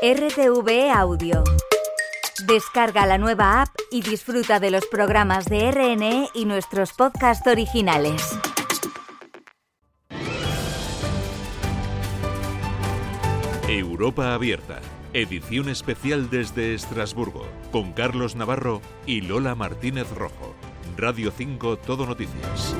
RTV Audio. Descarga la nueva app y disfruta de los programas de RNE y nuestros podcasts originales. Europa Abierta, edición especial desde Estrasburgo, con Carlos Navarro y Lola Martínez Rojo. Radio 5 Todo Noticias.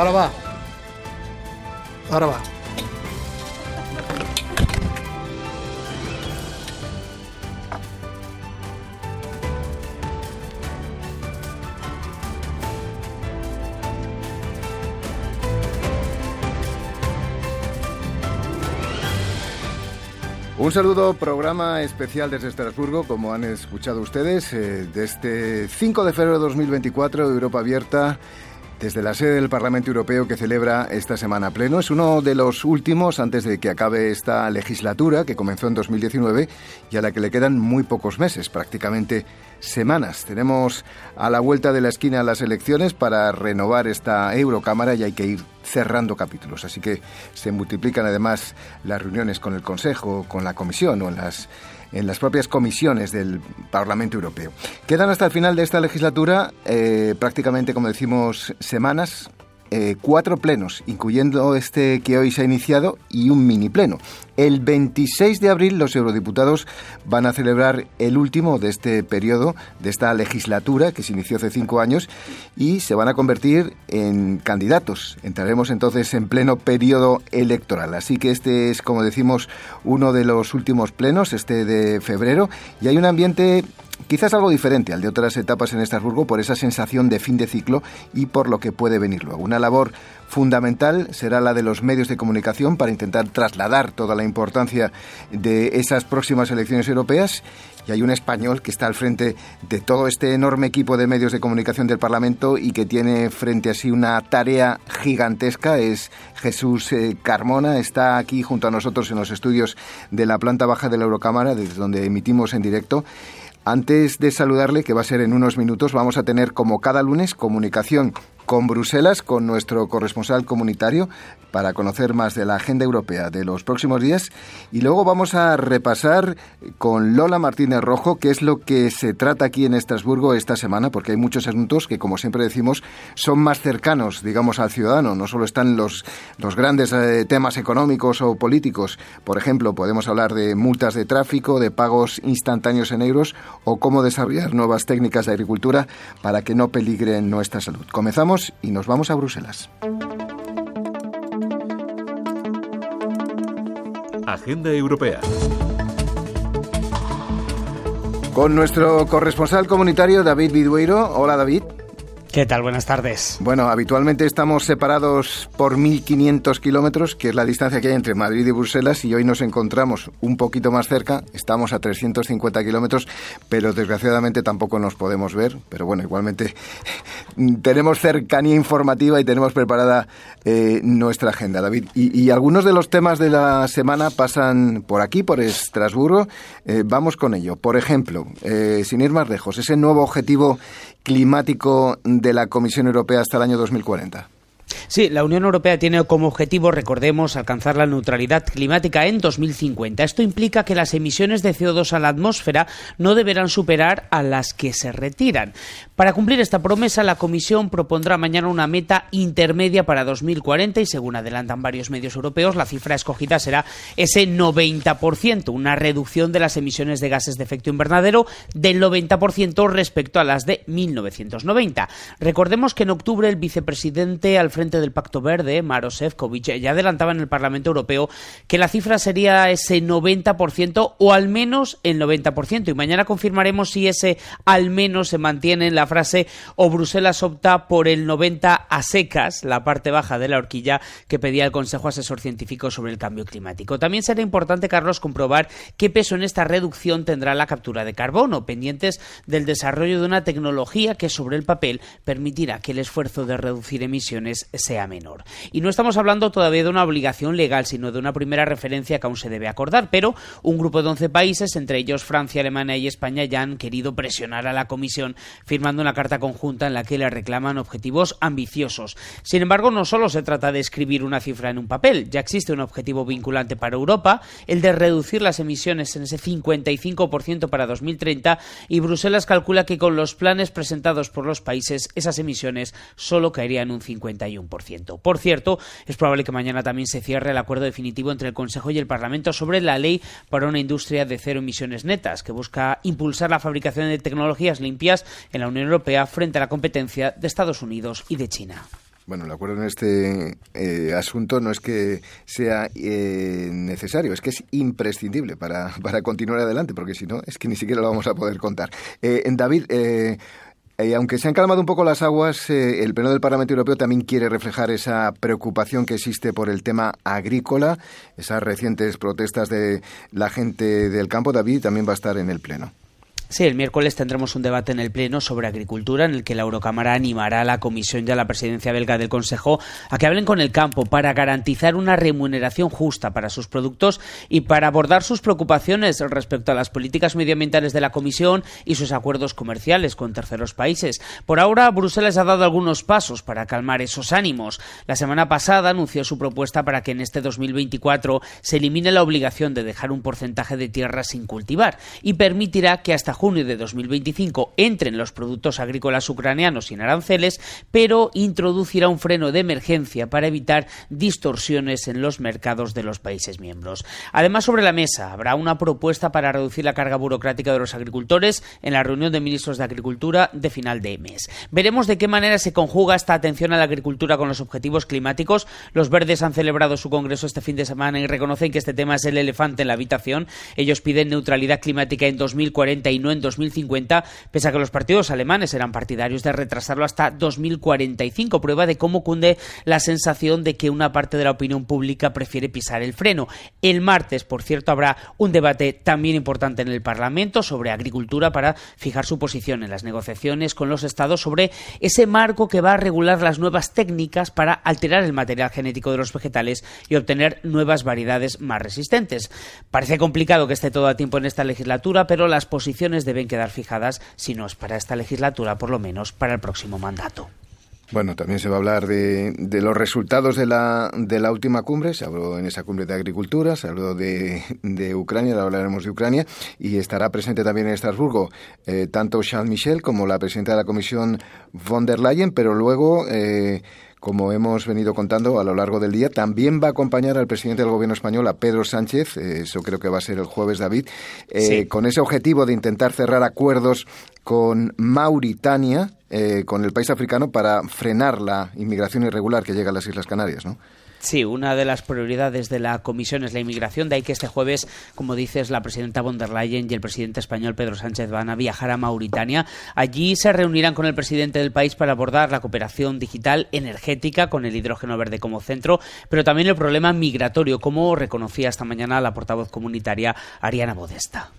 Ahora va. Ahora va. Un saludo, programa especial desde Estrasburgo, como han escuchado ustedes, eh, de este 5 de febrero de 2024, Europa Abierta desde la sede del Parlamento Europeo que celebra esta semana pleno. Es uno de los últimos antes de que acabe esta legislatura que comenzó en 2019 y a la que le quedan muy pocos meses, prácticamente semanas. Tenemos a la vuelta de la esquina las elecciones para renovar esta Eurocámara y hay que ir cerrando capítulos. Así que se multiplican además las reuniones con el Consejo, con la Comisión o en las en las propias comisiones del Parlamento Europeo. Quedan hasta el final de esta legislatura eh, prácticamente, como decimos, semanas eh, cuatro plenos, incluyendo este que hoy se ha iniciado, y un mini pleno. El 26 de abril los eurodiputados van a celebrar el último de este periodo, de esta legislatura que se inició hace cinco años, y se van a convertir en candidatos. Entraremos entonces en pleno periodo electoral. Así que este es, como decimos, uno de los últimos plenos, este de febrero, y hay un ambiente Quizás algo diferente al de otras etapas en Estrasburgo por esa sensación de fin de ciclo y por lo que puede venir luego. Una labor fundamental será la de los medios de comunicación para intentar trasladar toda la importancia de esas próximas elecciones europeas y hay un español que está al frente de todo este enorme equipo de medios de comunicación del Parlamento y que tiene frente a sí una tarea gigantesca. Es Jesús eh, Carmona, está aquí junto a nosotros en los estudios de la planta baja de la Eurocámara, desde donde emitimos en directo. Antes de saludarle, que va a ser en unos minutos, vamos a tener como cada lunes comunicación con Bruselas, con nuestro corresponsal comunitario, para conocer más de la agenda europea de los próximos días. Y luego vamos a repasar con Lola Martínez Rojo qué es lo que se trata aquí en Estrasburgo esta semana, porque hay muchos asuntos que, como siempre decimos, son más cercanos, digamos, al ciudadano. No solo están los, los grandes eh, temas económicos o políticos. Por ejemplo, podemos hablar de multas de tráfico, de pagos instantáneos en euros o cómo desarrollar nuevas técnicas de agricultura para que no peligren nuestra salud. Comenzamos y nos vamos a Bruselas. Agenda Europea. Con nuestro corresponsal comunitario David Vidueiro. Hola David. ¿Qué tal? Buenas tardes. Bueno, habitualmente estamos separados por 1.500 kilómetros, que es la distancia que hay entre Madrid y Bruselas, y hoy nos encontramos un poquito más cerca, estamos a 350 kilómetros, pero desgraciadamente tampoco nos podemos ver, pero bueno, igualmente tenemos cercanía informativa y tenemos preparada eh, nuestra agenda, David. Y, algunos de los temas de la semana pasan por aquí, por Estrasburgo. Eh, vamos con ello. Por ejemplo, eh, sin ir más lejos, ese nuevo objetivo climático la Comisión Europea hasta el año 2040. Sí, la Unión Europea tiene como objetivo, recordemos, alcanzar la neutralidad climática en 2050. Esto implica que las emisiones de CO2 a la atmósfera no deberán superar a las que se retiran. Para cumplir esta promesa, la Comisión propondrá mañana una meta intermedia para 2040 y, según adelantan varios medios europeos, la cifra escogida será ese 90%, una reducción de las emisiones de gases de efecto invernadero del 90% respecto a las de 1990. Recordemos que en octubre el vicepresidente Alfredo frente del Pacto Verde, Maro Sefcovic, ya adelantaba en el Parlamento Europeo que la cifra sería ese 90% o al menos el 90%. Y mañana confirmaremos si ese al menos se mantiene en la frase o Bruselas opta por el 90 a secas, la parte baja de la horquilla que pedía el Consejo Asesor Científico sobre el Cambio Climático. También será importante, Carlos, comprobar qué peso en esta reducción tendrá la captura de carbono, pendientes del desarrollo de una tecnología que sobre el papel permitirá que el esfuerzo de reducir emisiones sea menor. Y no estamos hablando todavía de una obligación legal, sino de una primera referencia que aún se debe acordar, pero un grupo de 11 países, entre ellos Francia, Alemania y España, ya han querido presionar a la Comisión firmando una carta conjunta en la que le reclaman objetivos ambiciosos. Sin embargo, no solo se trata de escribir una cifra en un papel, ya existe un objetivo vinculante para Europa, el de reducir las emisiones en ese 55% para 2030 y Bruselas calcula que con los planes presentados por los países esas emisiones solo caerían un 51%. Por cierto, es probable que mañana también se cierre el acuerdo definitivo entre el Consejo y el Parlamento sobre la ley para una industria de cero emisiones netas, que busca impulsar la fabricación de tecnologías limpias en la Unión Europea frente a la competencia de Estados Unidos y de China. Bueno, el acuerdo en este eh, asunto no es que sea eh, necesario, es que es imprescindible para, para, continuar adelante, porque si no, es que ni siquiera lo vamos a poder contar. Eh, David, aunque se han calmado un poco las aguas, el Pleno del Parlamento Europeo también quiere reflejar esa preocupación que existe por el tema agrícola, esas recientes protestas de la gente del campo. David también va a estar en el Pleno. Sí, el miércoles tendremos un debate en el Pleno sobre agricultura en el que la Eurocámara animará a la Comisión y a la presidencia belga del Consejo a que hablen con el campo para garantizar una remuneración justa para sus productos y para abordar sus preocupaciones respecto a las políticas medioambientales de la Comisión y sus acuerdos comerciales con terceros países. Por ahora, Bruselas ha dado algunos pasos para calmar esos ánimos. La semana pasada anunció su propuesta para que en este 2024 se elimine la obligación de dejar un porcentaje de tierra sin cultivar y permitirá que hasta junio de 2025 entren los productos agrícolas ucranianos sin aranceles, pero introducirá un freno de emergencia para evitar distorsiones en los mercados de los países miembros. Además, sobre la mesa habrá una propuesta para reducir la carga burocrática de los agricultores en la reunión de ministros de Agricultura de final de mes. Veremos de qué manera se conjuga esta atención a la agricultura con los objetivos climáticos. Los verdes han celebrado su congreso este fin de semana y reconocen que este tema es el elefante en la habitación. Ellos piden neutralidad climática en 2049 en 2050, pese a que los partidos alemanes eran partidarios de retrasarlo hasta 2045, prueba de cómo cunde la sensación de que una parte de la opinión pública prefiere pisar el freno. El martes, por cierto, habrá un debate también importante en el Parlamento sobre agricultura para fijar su posición en las negociaciones con los estados sobre ese marco que va a regular las nuevas técnicas para alterar el material genético de los vegetales y obtener nuevas variedades más resistentes. Parece complicado que esté todo a tiempo en esta legislatura, pero las posiciones deben quedar fijadas, si no es para esta legislatura, por lo menos para el próximo mandato. Bueno, también se va a hablar de, los resultados de la, última cumbre. Se habló en esa cumbre de agricultura, se habló de, de Ucrania, ahora hablaremos de Ucrania. Y estará presente también en Estrasburgo eh, tanto Charles Michel como la presidenta de la Comisión von der Leyen, pero luego. Eh, como hemos venido contando a lo largo del día. También va a acompañar al presidente del Gobierno español, a Pedro Sánchez, eh, eso creo que va a ser el jueves, David, eh, con ese objetivo de intentar cerrar acuerdos con Mauritania, eh, con el país africano, para frenar la inmigración irregular que llega a las Islas Canarias, ¿no? Sí, una de las prioridades de la Comisión es la inmigración, de ahí que este jueves, como dices, la presidenta von der Leyen y el presidente español Pedro Sánchez van a viajar a Mauritania. Allí se reunirán con el presidente del país para abordar la cooperación digital energética con el hidrógeno verde como centro, pero también el problema migratorio, como reconocía esta mañana la portavoz comunitaria Ariana Bodesta.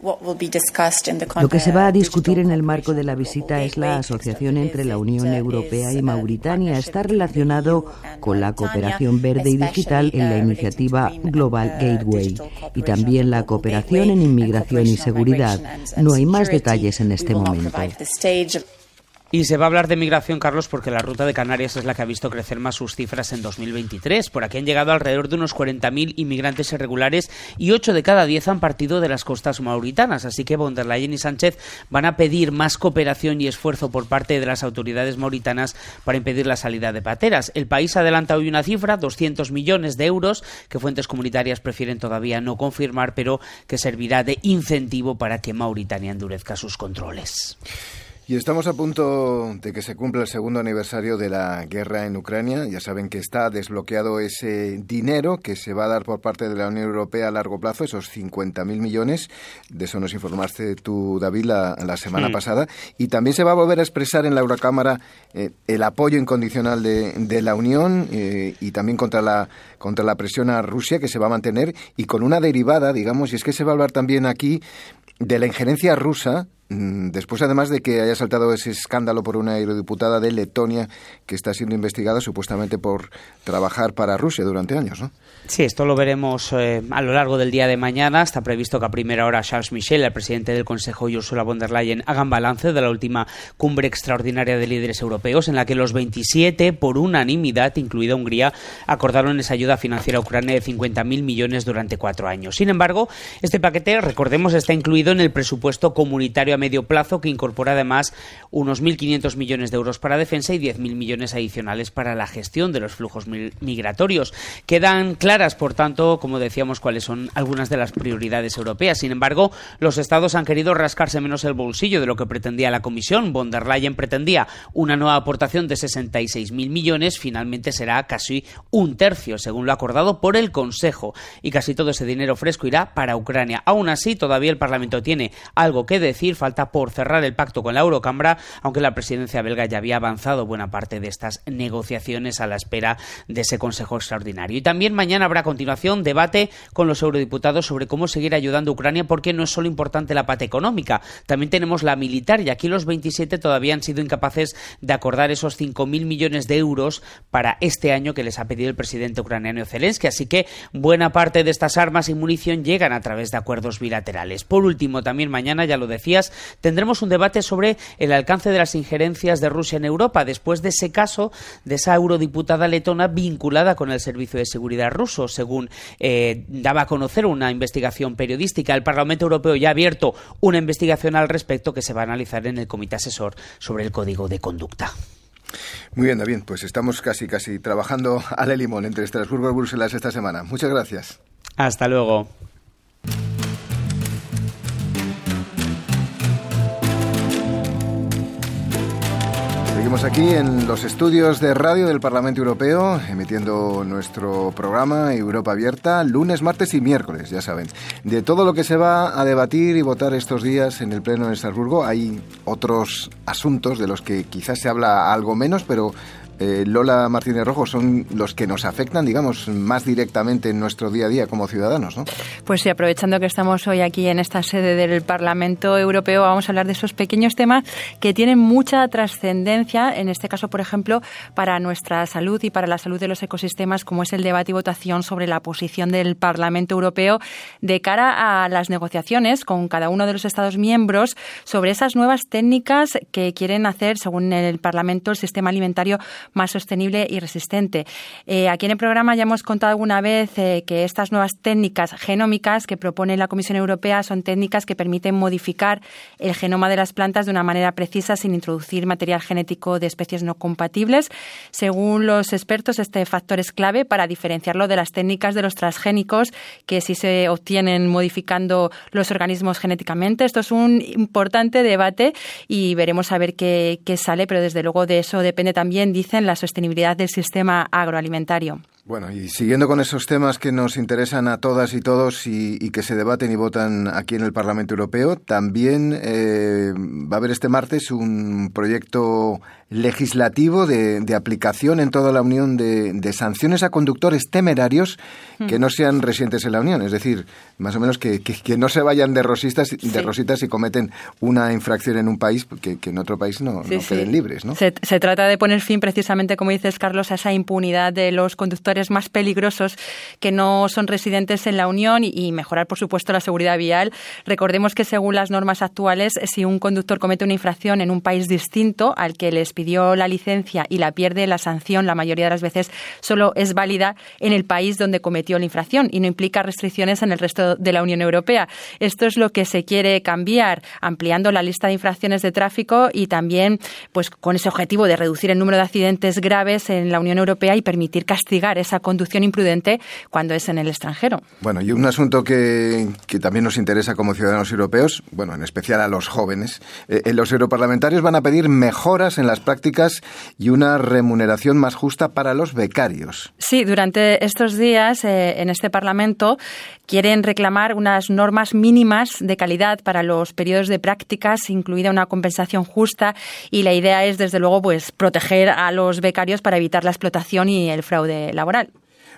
Lo que se va a discutir en el marco de la visita es la asociación entre la Unión Europea y Mauritania. Está relacionado con la cooperación verde y digital en la iniciativa Global Gateway y también la cooperación en inmigración y seguridad. No hay más detalles en este momento. Y se va a hablar de migración, Carlos, porque la ruta de Canarias es la que ha visto crecer más sus cifras en 2023. Por aquí han llegado alrededor de unos 40.000 inmigrantes irregulares y 8 de cada 10 han partido de las costas mauritanas. Así que von der Leyen y Sánchez van a pedir más cooperación y esfuerzo por parte de las autoridades mauritanas para impedir la salida de pateras. El país adelanta hoy una cifra, 200 millones de euros, que fuentes comunitarias prefieren todavía no confirmar, pero que servirá de incentivo para que Mauritania endurezca sus controles. Y estamos a punto de que se cumpla el segundo aniversario de la guerra en Ucrania. Ya saben que está desbloqueado ese dinero que se va a dar por parte de la Unión Europea a largo plazo, esos 50.000 millones. De eso nos informaste tú, David, la, semana pasada. Y también se va a volver a expresar en la Eurocámara eh, el apoyo incondicional de, la Unión eh, y también contra la, contra la presión a Rusia que se va a mantener y con una derivada, digamos, y es que se va a hablar también aquí de la injerencia rusa después, además de que haya saltado ese escándalo por una eurodiputada de Letonia que está siendo investigada supuestamente por trabajar para Rusia durante años, ¿no? Sí, esto lo veremos eh, a lo largo del día de mañana. Está previsto que a primera hora Charles Michel, el presidente del Consejo, y Ursula von der Leyen hagan balance de la última cumbre extraordinaria de líderes europeos, en la que los 27, por unanimidad, incluida Hungría, acordaron esa ayuda financiera a Ucrania de 50.000 millones durante cuatro años. Sin embargo, este paquete, recordemos, está incluido en el presupuesto comunitario a medio plazo, que incorpora además unos 1.500 millones de euros para defensa y 10.000 millones adicionales para la gestión de los flujos migratorios. Quedan claras, por tanto, como decíamos, cuáles son algunas de las prioridades europeas. Sin embargo, los Estados han querido rascarse menos el bolsillo de lo que pretendía la Comisión. Von der Leyen pretendía una nueva aportación de 66.000 millones. Finalmente será casi un tercio, según lo acordado por el Consejo. Y casi todo ese dinero fresco irá para Ucrania. Aún así, todavía el Parlamento tiene algo que decir. Falta por cerrar el pacto con la Eurocámara, aunque la presidencia belga ya había avanzado buena parte de estas negociaciones a la espera de ese Consejo extraordinario. Y también mañana habrá a continuación debate con los eurodiputados sobre cómo seguir ayudando a Ucrania porque no es solo importante la parte económica, también tenemos la militar y aquí los 27 todavía han sido incapaces de acordar esos 5.000 millones de euros para este año que les ha pedido el presidente ucraniano Zelensky, así que buena parte de estas armas y munición llegan a través de acuerdos bilaterales. Por último, también mañana, ya lo decías, tendremos un debate sobre el alcance de las injerencias de Rusia en Europa después de ese caso de esa eurodiputada letona vinculada con el Servicio de Seguridad ruso según eh, daba a conocer una investigación periodística. El Parlamento Europeo ya ha abierto una investigación al respecto que se va a analizar en el Comité Asesor sobre el Código de Conducta. Muy bien, David, pues estamos casi, casi trabajando a la limón entre Estrasburgo y Bruselas esta semana. Muchas gracias. Hasta luego. Seguimos aquí en los estudios de radio del Parlamento Europeo, emitiendo nuestro programa Europa Abierta, lunes, martes y miércoles, ya saben. De todo lo que se va a debatir y votar estos días en el Pleno de Estrasburgo, hay otros asuntos de los que quizás se habla algo menos, pero eh, Lola Martínez Rojo, son los que nos afectan, digamos, más directamente en nuestro día a día como ciudadanos, ¿no? Pues sí, aprovechando que estamos hoy aquí en esta sede del Parlamento Europeo, vamos a hablar de esos pequeños temas que tienen mucha trascendencia, en este caso, por ejemplo, para nuestra salud y para la salud de los ecosistemas, como es el debate y votación sobre la posición del Parlamento Europeo de cara a las negociaciones con cada uno de los Estados miembros sobre esas nuevas técnicas que quieren hacer, según el Parlamento, el sistema alimentario más sostenible y resistente. Eh, aquí en el programa ya hemos contado alguna vez eh, que estas nuevas técnicas genómicas que propone la Comisión Europea son técnicas que permiten modificar el genoma de las plantas de una manera precisa sin introducir material genético de especies no compatibles. Según los expertos, este factor es clave para diferenciarlo de las técnicas de los transgénicos que sí se obtienen modificando los organismos genéticamente. Esto es un importante debate y veremos a ver qué, qué sale, pero desde luego de eso depende también, dice en la sostenibilidad del sistema agroalimentario. Bueno, y siguiendo con esos temas que nos interesan a todas y todos y, que se debaten y votan aquí en el Parlamento Europeo, también eh, va a haber este martes un proyecto legislativo de, aplicación en toda la Unión de, sanciones a conductores temerarios que no sean residentes en la Unión. Es decir, más o menos que, no se vayan de, rosistas, de rositas y cometen una infracción en un país que, en otro país no, queden libres. ¿no? Se, trata de poner fin precisamente, como dices, Carlos, a esa impunidad de los conductores más peligrosos que no son residentes en la Unión y, y mejorar, por supuesto, la seguridad vial. Recordemos que según las normas actuales, si un conductor comete una infracción en un país distinto al que les pidió la licencia y la pierde, la sanción la mayoría de las veces solo es válida en el país donde cometió la infracción y no implica restricciones en el resto de la Unión Europea. Esto es lo que se quiere cambiar, ampliando la lista de infracciones de tráfico y también pues con ese objetivo de reducir el número de accidentes graves en la Unión Europea y permitir castigar esa conducción imprudente cuando es en el extranjero. Bueno, y un asunto que, que también nos interesa como ciudadanos europeos, bueno, en especial a los jóvenes, eh, los europarlamentarios van a pedir mejoras en las prácticas y una remuneración más justa para los becarios. Sí, durante estos días eh, en este Parlamento quieren reclamar unas normas mínimas de calidad para los periodos de prácticas, incluida una compensación justa y la idea es desde luego pues proteger a los becarios para evitar la explotación y el fraude laboral.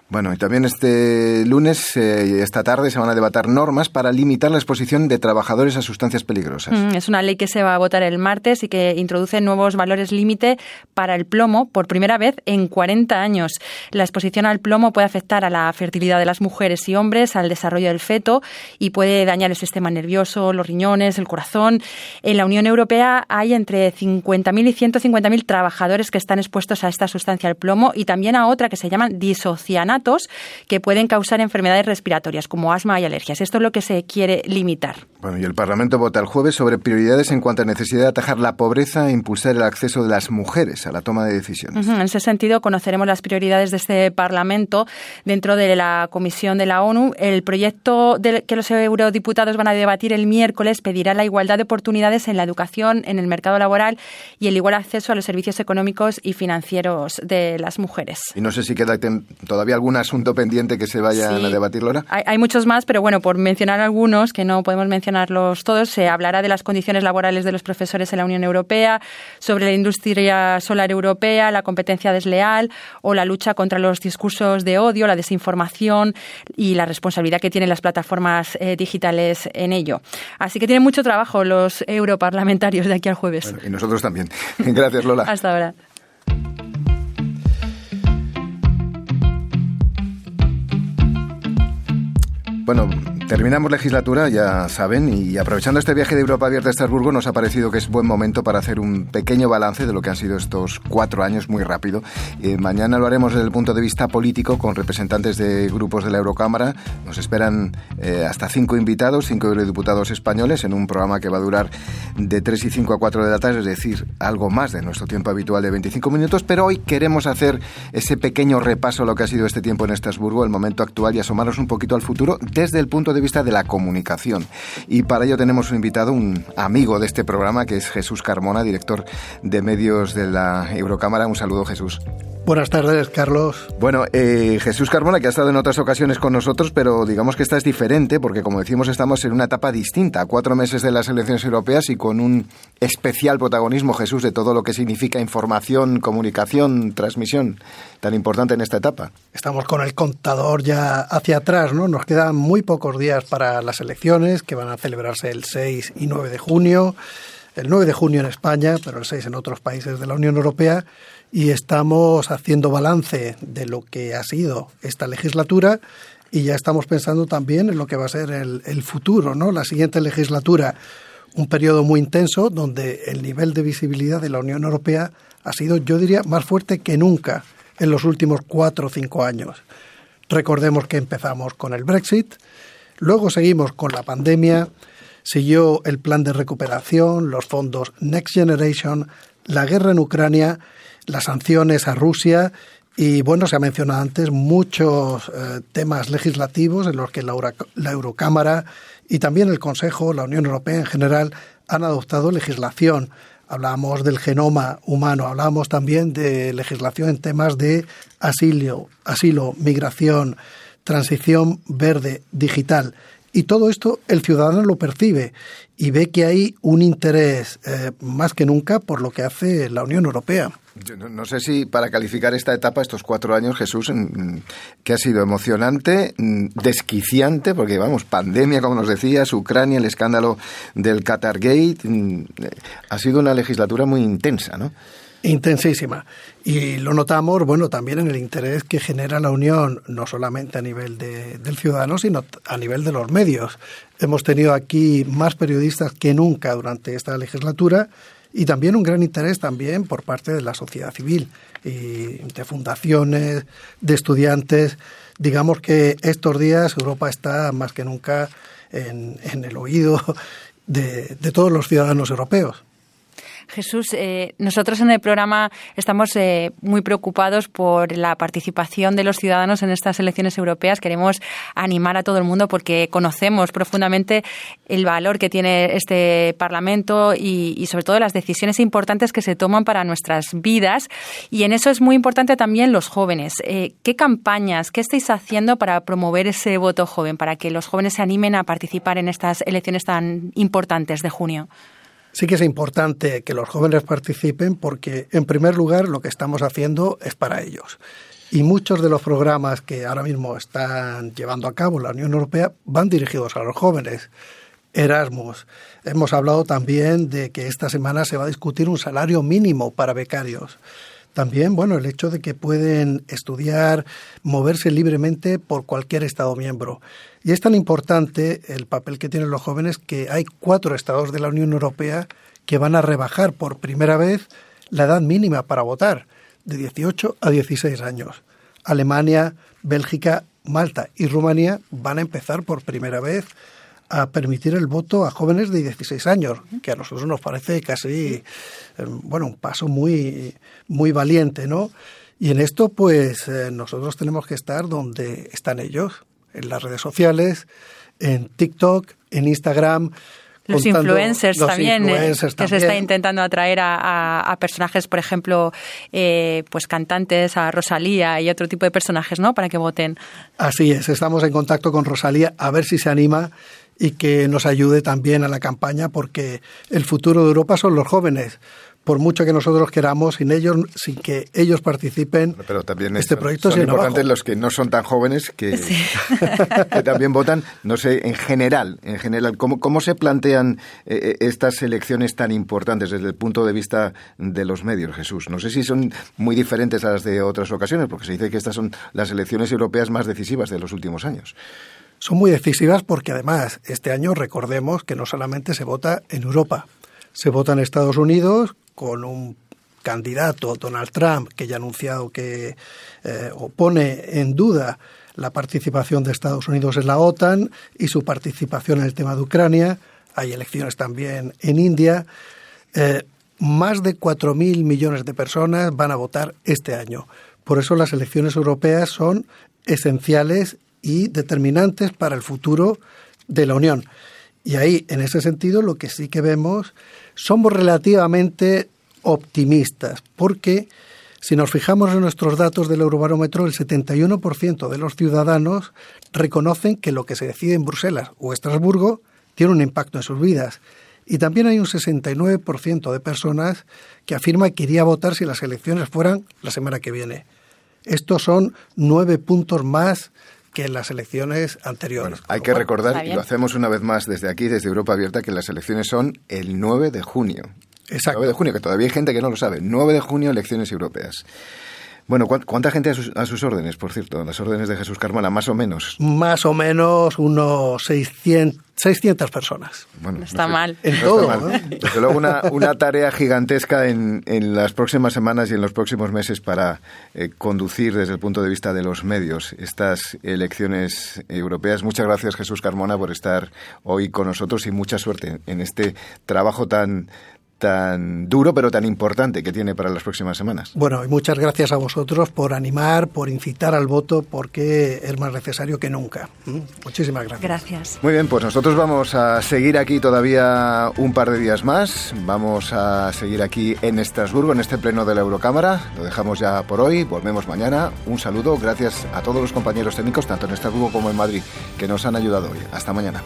Bueno, y también este lunes eh, esta tarde se van a debatir normas para limitar la exposición de trabajadores a sustancias peligrosas. Mm, es una ley que se va a votar el martes y que introduce nuevos valores límite para el plomo por primera vez en 40 años. La exposición al plomo puede afectar a la fertilidad de las mujeres y hombres, al desarrollo del feto y puede dañar el sistema nervioso, los riñones, el corazón. En la Unión Europea hay entre 50.000 y 150.000 trabajadores que están expuestos a esta sustancia, el plomo, y también a otra que se llama que pueden causar enfermedades respiratorias como asma y alergias. Esto es lo que se quiere limitar. Bueno, y el Parlamento vota el jueves sobre prioridades en cuanto a necesidad de atajar la pobreza e impulsar el acceso de las mujeres a la toma de decisiones. En ese sentido, conoceremos las prioridades de este Parlamento dentro de la Comisión de la ONU. El proyecto que los eurodiputados van a debatir el miércoles pedirá la igualdad de oportunidades en la educación, en el mercado laboral y el igual acceso a los servicios económicos y financieros de las mujeres. Y no sé si queda todavía algún asunto pendiente que se vaya a debatir, Laura? Hay, muchos más, pero bueno, por mencionar algunos, que no podemos mencionarlos todos, se hablará de las condiciones laborales de los profesores en la Unión Europea, sobre la industria solar europea, la competencia desleal o la lucha contra los discursos de odio, la desinformación y la responsabilidad que tienen las plataformas eh, digitales en ello. Así que tienen mucho trabajo los europarlamentarios de aquí al jueves. y nosotros también. Gracias, Lola. Hasta ahora. Bueno, terminamos legislatura, ya saben, y aprovechando este viaje de Europa Abierta a Estrasburgo, nos ha parecido que es buen momento para hacer un pequeño balance de lo que han sido estos cuatro años muy rápido. Eh, mañana lo haremos desde el punto de vista político con representantes de grupos de la Eurocámara. Nos esperan eh, hasta cinco invitados, cinco eurodiputados españoles, en un programa que va a durar de 3 y 5 a 4 de la tarde, es decir, algo más de nuestro tiempo habitual de 25 minutos. Pero hoy queremos hacer ese pequeño repaso a lo que ha sido este tiempo en Estrasburgo, el momento actual, y asomarnos un poquito al futuro desde el punto de vista de la comunicación. Y para ello tenemos un invitado, un amigo de este programa, que es Jesús Carmona, director de medios de la Eurocámara. Un saludo, Jesús. Buenas tardes, Carlos. Bueno, eh, Jesús Carmona, que ha estado en otras ocasiones con nosotros, pero digamos que esta es diferente porque, como decimos, estamos en una etapa distinta, cuatro meses de las elecciones europeas y con un especial protagonismo, Jesús, de todo lo que significa información, comunicación, transmisión, tan importante en esta etapa. Estamos con el contador ya hacia atrás, ¿no? Nos quedan muy pocos días para las elecciones, que van a celebrarse el 6 y 9 de junio. El 9 de junio en España, pero el 6 en otros países de la Unión Europea y estamos haciendo balance de lo que ha sido esta legislatura y ya estamos pensando también en lo que va a ser el, el futuro, ¿no? La siguiente legislatura, un periodo muy intenso donde el nivel de visibilidad de la Unión Europea ha sido, yo diría, más fuerte que nunca en los últimos cuatro o cinco años. Recordemos que empezamos con el Brexit, luego seguimos con la pandemia, siguió el plan de recuperación, los fondos Next Generation, la guerra en Ucrania las sanciones a Rusia y bueno, se ha mencionado antes muchos eh, temas legislativos en los que la, Eurocámara y también el Consejo, la Unión Europea en general, han adoptado legislación. Hablamos del genoma humano, hablamos también de legislación en temas de asilo, asilo, migración, transición verde, digital. Y todo esto el ciudadano lo percibe y ve que hay un interés eh, más que nunca por lo que hace la Unión Europea. no, sé si para calificar esta etapa, estos cuatro años, Jesús, que ha sido emocionante, mm, desquiciante, porque vamos, pandemia, como nos decías, Ucrania, el escándalo del Qatar Gate, mm, eh, ha sido una legislatura muy intensa, ¿no? Intensísima. Y lo notamos, bueno, también en el interés que genera la Unión, no solamente a nivel de, del ciudadano, sino a nivel de los medios. Hemos tenido aquí más periodistas que nunca durante esta legislatura y también un gran interés también por parte de la sociedad civil y de fundaciones, de estudiantes. Digamos que estos días Europa está más que nunca en, en el oído de, de todos los ciudadanos europeos. Jesús, eh, nosotros en el programa estamos eh, muy preocupados por la participación de los ciudadanos en estas elecciones europeas. Queremos animar a todo el mundo porque conocemos profundamente el valor que tiene este Parlamento y, sobre todo las decisiones importantes que se toman para nuestras vidas. Y en eso es muy importante también los jóvenes. Eh, ¿Qué campañas, qué estáis haciendo para promover ese voto joven, para que los jóvenes se animen a participar en estas elecciones tan importantes de junio? Sí que es importante que los jóvenes participen porque, en primer lugar, lo que estamos haciendo es para ellos. Y muchos de los programas que ahora mismo están llevando a cabo la Unión Europea van dirigidos a los jóvenes. Erasmus. Hemos hablado también de que esta semana se va a discutir un salario mínimo para becarios. También, bueno, el hecho de que pueden estudiar, moverse libremente por cualquier Estado miembro. Y es tan importante el papel que tienen los jóvenes que hay cuatro estados de la Unión Europea que van a rebajar por primera vez la edad mínima para votar, de 18 a 16 años. Alemania, Bélgica, Malta y Rumanía van a empezar por primera vez a permitir el voto a jóvenes de 16 años, que a nosotros nos parece casi, eh, bueno, un paso muy, muy valiente, ¿no? Y en esto, pues, eh, nosotros tenemos que estar donde están ellos, en las redes sociales, en TikTok, en Instagram. Los influencers, también, eh, que se está intentando atraer a, personajes, por ejemplo, eh, pues cantantes, a Rosalía y otro tipo de personajes, ¿no? Para que voten. Así es, estamos en contacto con Rosalía a ver si se anima y que nos ayude también a la campaña porque el futuro de Europa son los jóvenes por mucho que nosotros queramos, sin ellos, sin que ellos participen, pero también este proyecto son importantes los que no son tan jóvenes que, también votan. No sé, en general, en general, ¿cómo, cómo se plantean eh, eh, estas elecciones tan importantes desde el punto de vista de los medios, Jesús? No sé si son muy diferentes a las de otras ocasiones, porque se dice que estas son las elecciones europeas más decisivas de los últimos años. Son muy decisivas porque además este año recordemos que no solamente se vota en Europa, se vota en Estados Unidos con un candidato, Donald Trump, que ya ha anunciado que eh, pone en duda la participación de Estados Unidos en la OTAN y su participación en el tema de Ucrania. Hay elecciones también en India. Eh, más de 4.000 millones de personas van a votar este año. Por eso las elecciones europeas son esenciales y determinantes para el futuro de la Unión. Y ahí, en ese sentido, lo que sí que vemos somos relativamente optimistas, porque si nos fijamos en nuestros datos del Eurobarómetro, el 71% de los ciudadanos reconocen que lo que se decide en Bruselas o Estrasburgo tiene un impacto en sus vidas. Y también hay un 69% de personas que afirma que iría votar si las elecciones fueran la semana que viene. Estos son nueve puntos más que en las elecciones anteriores. hay que recordar, y lo hacemos una vez más desde aquí, desde Europa Abierta, que las elecciones son el 9 de junio. Exacto. 9 de junio, que todavía hay gente que no lo sabe. 9 de junio, elecciones europeas. Bueno, ¿cuánta gente a sus, a sus, órdenes, por cierto? Las órdenes de Jesús Carmona, más o menos. Más o menos unos 600, 600 personas. Bueno, está mal. En todo. Desde luego una, una tarea gigantesca en, en, las próximas semanas y en los próximos meses para eh, conducir desde el punto de vista de los medios estas elecciones europeas. Muchas gracias Jesús Carmona por estar hoy con nosotros y mucha suerte en este trabajo tan tan duro pero tan importante que tiene para las próximas semanas. Bueno, y muchas gracias a vosotros por animar, por incitar al voto, porque es más necesario que nunca. ¿Mm? Muchísimas gracias. Gracias. Muy bien, pues nosotros vamos a seguir aquí todavía un par de días más. Vamos a seguir aquí en Estrasburgo, en este pleno de la Eurocámara. Lo dejamos ya por hoy, volvemos mañana. Un saludo, gracias a todos los compañeros técnicos, tanto en Estrasburgo como en Madrid, que nos han ayudado hoy. Hasta mañana.